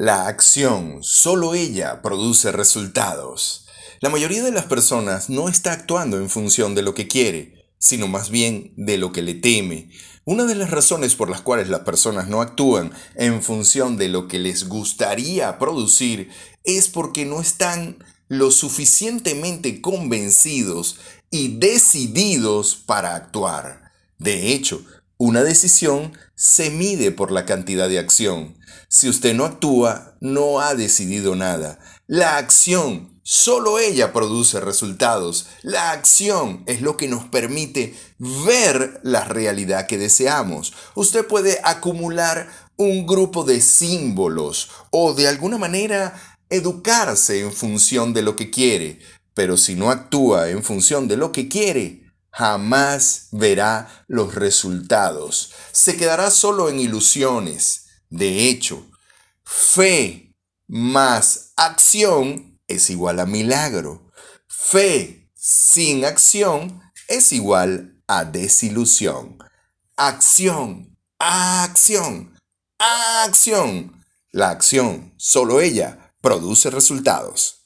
La acción, solo ella produce resultados. La mayoría de las personas no está actuando en función de lo que quiere, sino más bien de lo que le teme. Una de las razones por las cuales las personas no actúan en función de lo que les gustaría producir es porque no están lo suficientemente convencidos y decididos para actuar. De hecho, una decisión se mide por la cantidad de acción. Si usted no actúa, no ha decidido nada. La acción, solo ella produce resultados. La acción es lo que nos permite ver la realidad que deseamos. Usted puede acumular un grupo de símbolos o de alguna manera educarse en función de lo que quiere, pero si no actúa en función de lo que quiere, jamás verá los resultados. Se quedará solo en ilusiones. De hecho, fe más acción es igual a milagro. Fe sin acción es igual a desilusión. Acción, acción, acción. La acción, solo ella, produce resultados.